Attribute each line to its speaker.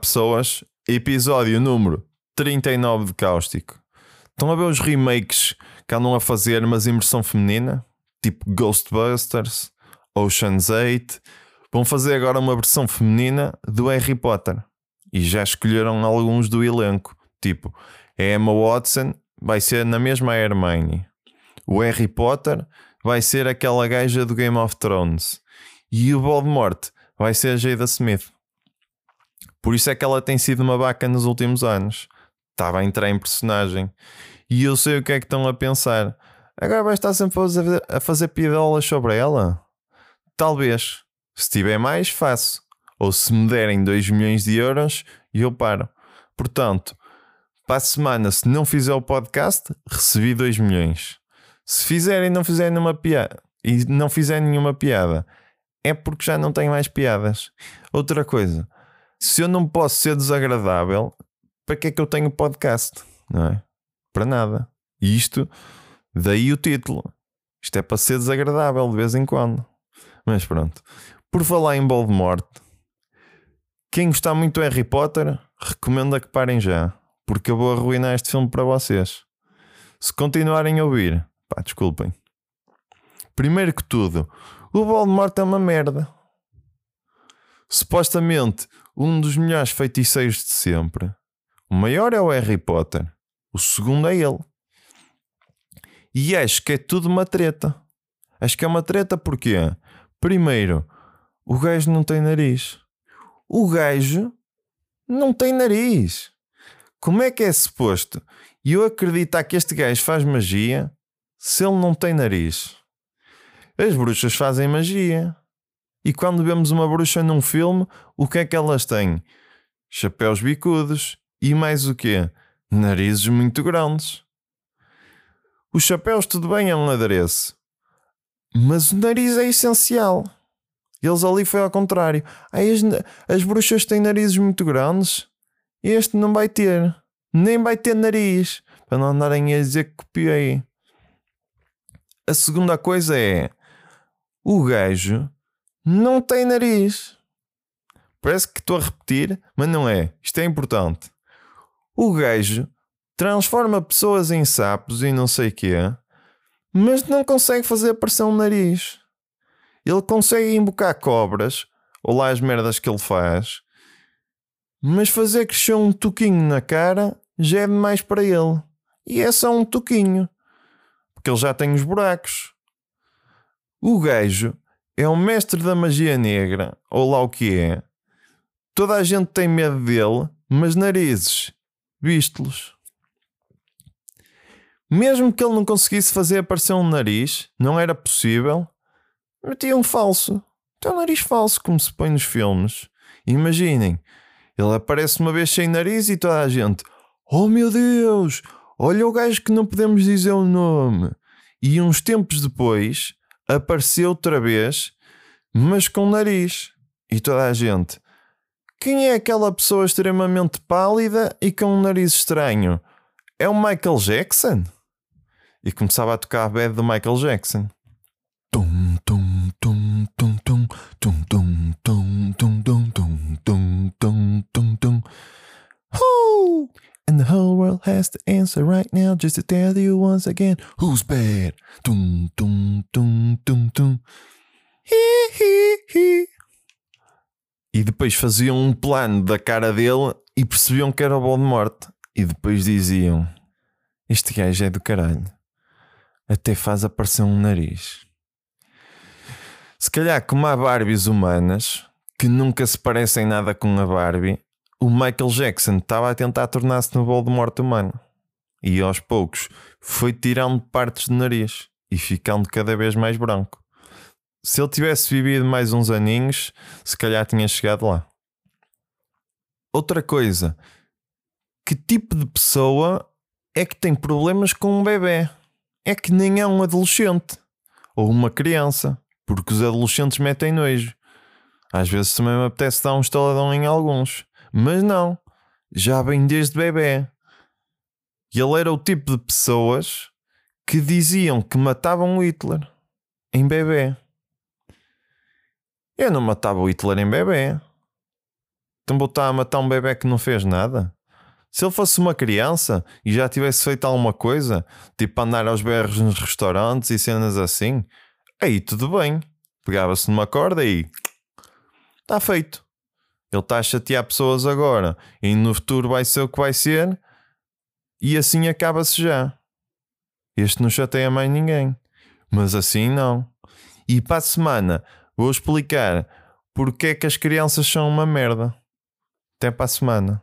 Speaker 1: Pessoas, episódio número 39 de Cáustico. Estão a ver os remakes que andam a fazer, mas em versão feminina? Tipo Ghostbusters, Ocean's 8. Vão fazer agora uma versão feminina do Harry Potter. E já escolheram alguns do elenco. Tipo, a Emma Watson vai ser na mesma Hermione. O Harry Potter vai ser aquela gaja do Game of Thrones. E o Voldemort vai ser a Jada Smith. Por isso é que ela tem sido uma vaca nos últimos anos. Estava a entrar em personagem. E eu sei o que é que estão a pensar. Agora vai estar sempre a fazer, piadolas sobre ela? Talvez. Se tiver mais, faço. Ou se me derem 2 milhões de euros, eu paro. Portanto, para a semana, se não fizer o podcast, recebi 2 milhões. Se fizerem e não fizerem nenhuma piada, e não fizerem nenhuma piada, é porque já não tenho mais piadas. Outra coisa, se eu não posso ser desagradável, para que é que eu tenho podcast? Não é? Para nada. E isto, daí o título. Isto é para ser desagradável de vez em quando. Mas pronto. Por falar em Voldemort, quem gostar muito do Harry Potter, recomendo que parem já, porque eu vou arruinar este filme para vocês. Se continuarem a ouvir, pá, desculpem. Primeiro que tudo, o Voldemort é uma merda. Supostamente um dos melhores feiticeiros de sempre. O maior é o Harry Potter, o segundo é ele. E acho que é tudo uma treta. Acho que é uma treta porque, primeiro, o gajo não tem nariz. O gajo não tem nariz. Como é que é suposto e eu acreditar que este gajo faz magia se ele não tem nariz? As bruxas fazem magia. E quando vemos uma bruxa num filme, o que é que elas têm? Chapéus bicudos e mais o quê? Narizes muito grandes. Os chapéus, tudo bem, é um adereço. Mas o nariz é essencial. Eles ali foi ao contrário. As, as bruxas têm narizes muito grandes. Este não vai ter. Nem vai ter nariz. Para não andarem a dizer que copiei. A segunda coisa é: o gajo não tem nariz. Parece que estou a repetir, mas não é. Isto é importante. O gajo transforma pessoas em sapos e não sei quê, mas não consegue fazer aparecer um nariz. Ele consegue embocar cobras, ou lá as merdas que ele faz, mas fazer crescer um toquinho na cara já é demais para ele. E é só um toquinho, porque ele já tem os buracos. O gajo é o mestre da magia negra, ou lá o que é. Toda a gente tem medo dele, mas narizes, visto-los. Mesmo que ele não conseguisse fazer aparecer um nariz, não era possível, metia um falso. Tem um nariz falso, como se põe nos filmes. Imaginem, ele aparece uma vez sem nariz e toda a gente, oh meu Deus, olha o gajo que não podemos dizer o nome. E uns tempos depois, apareceu outra vez, mas com nariz. E toda a gente. Quem é aquela pessoa extremamente pálida e com um nariz estranho? É o Michael Jackson? E começava a tocar a bad do Michael Jackson. Tum, tum, has to answer right now just to tell you once again who's bad. Tum, tum, tum, tum, tum. Hi, hi, hi. E depois faziam um plano da cara dele e percebiam que era o Voldemort. E depois diziam: Este gajo é do caralho. Até faz aparecer um nariz. Se calhar, como há Barbies humanas que nunca se parecem nada com a Barbie, o Michael Jackson estava a tentar tornar-se no Voldemort humano. E aos poucos foi tirando partes do nariz e ficando cada vez mais branco. Se ele tivesse vivido mais uns aninhos, se calhar tinha chegado lá. Outra coisa, que tipo de pessoa é que tem problemas com um bebê? É que nem é um adolescente ou uma criança, porque os adolescentes metem nojo. Às vezes também me apetece dar um estaladão em alguns. Mas não, já vem desde bebê. E ele era o tipo de pessoas que diziam que matavam o Hitler em bebê. Eu não matava o Hitler em bebê. Então vou estar a matar um bebê que não fez nada? Se ele fosse uma criança e já tivesse feito alguma coisa, tipo andar aos berros nos restaurantes e cenas assim, aí tudo bem. Pegava-se numa corda e está feito. Ele está a chatear pessoas agora e no futuro vai ser o que vai ser e assim acaba-se já. Este não chateia mais ninguém. Mas assim não. E para a semana vou explicar porque é que as crianças são uma merda. Até para a semana.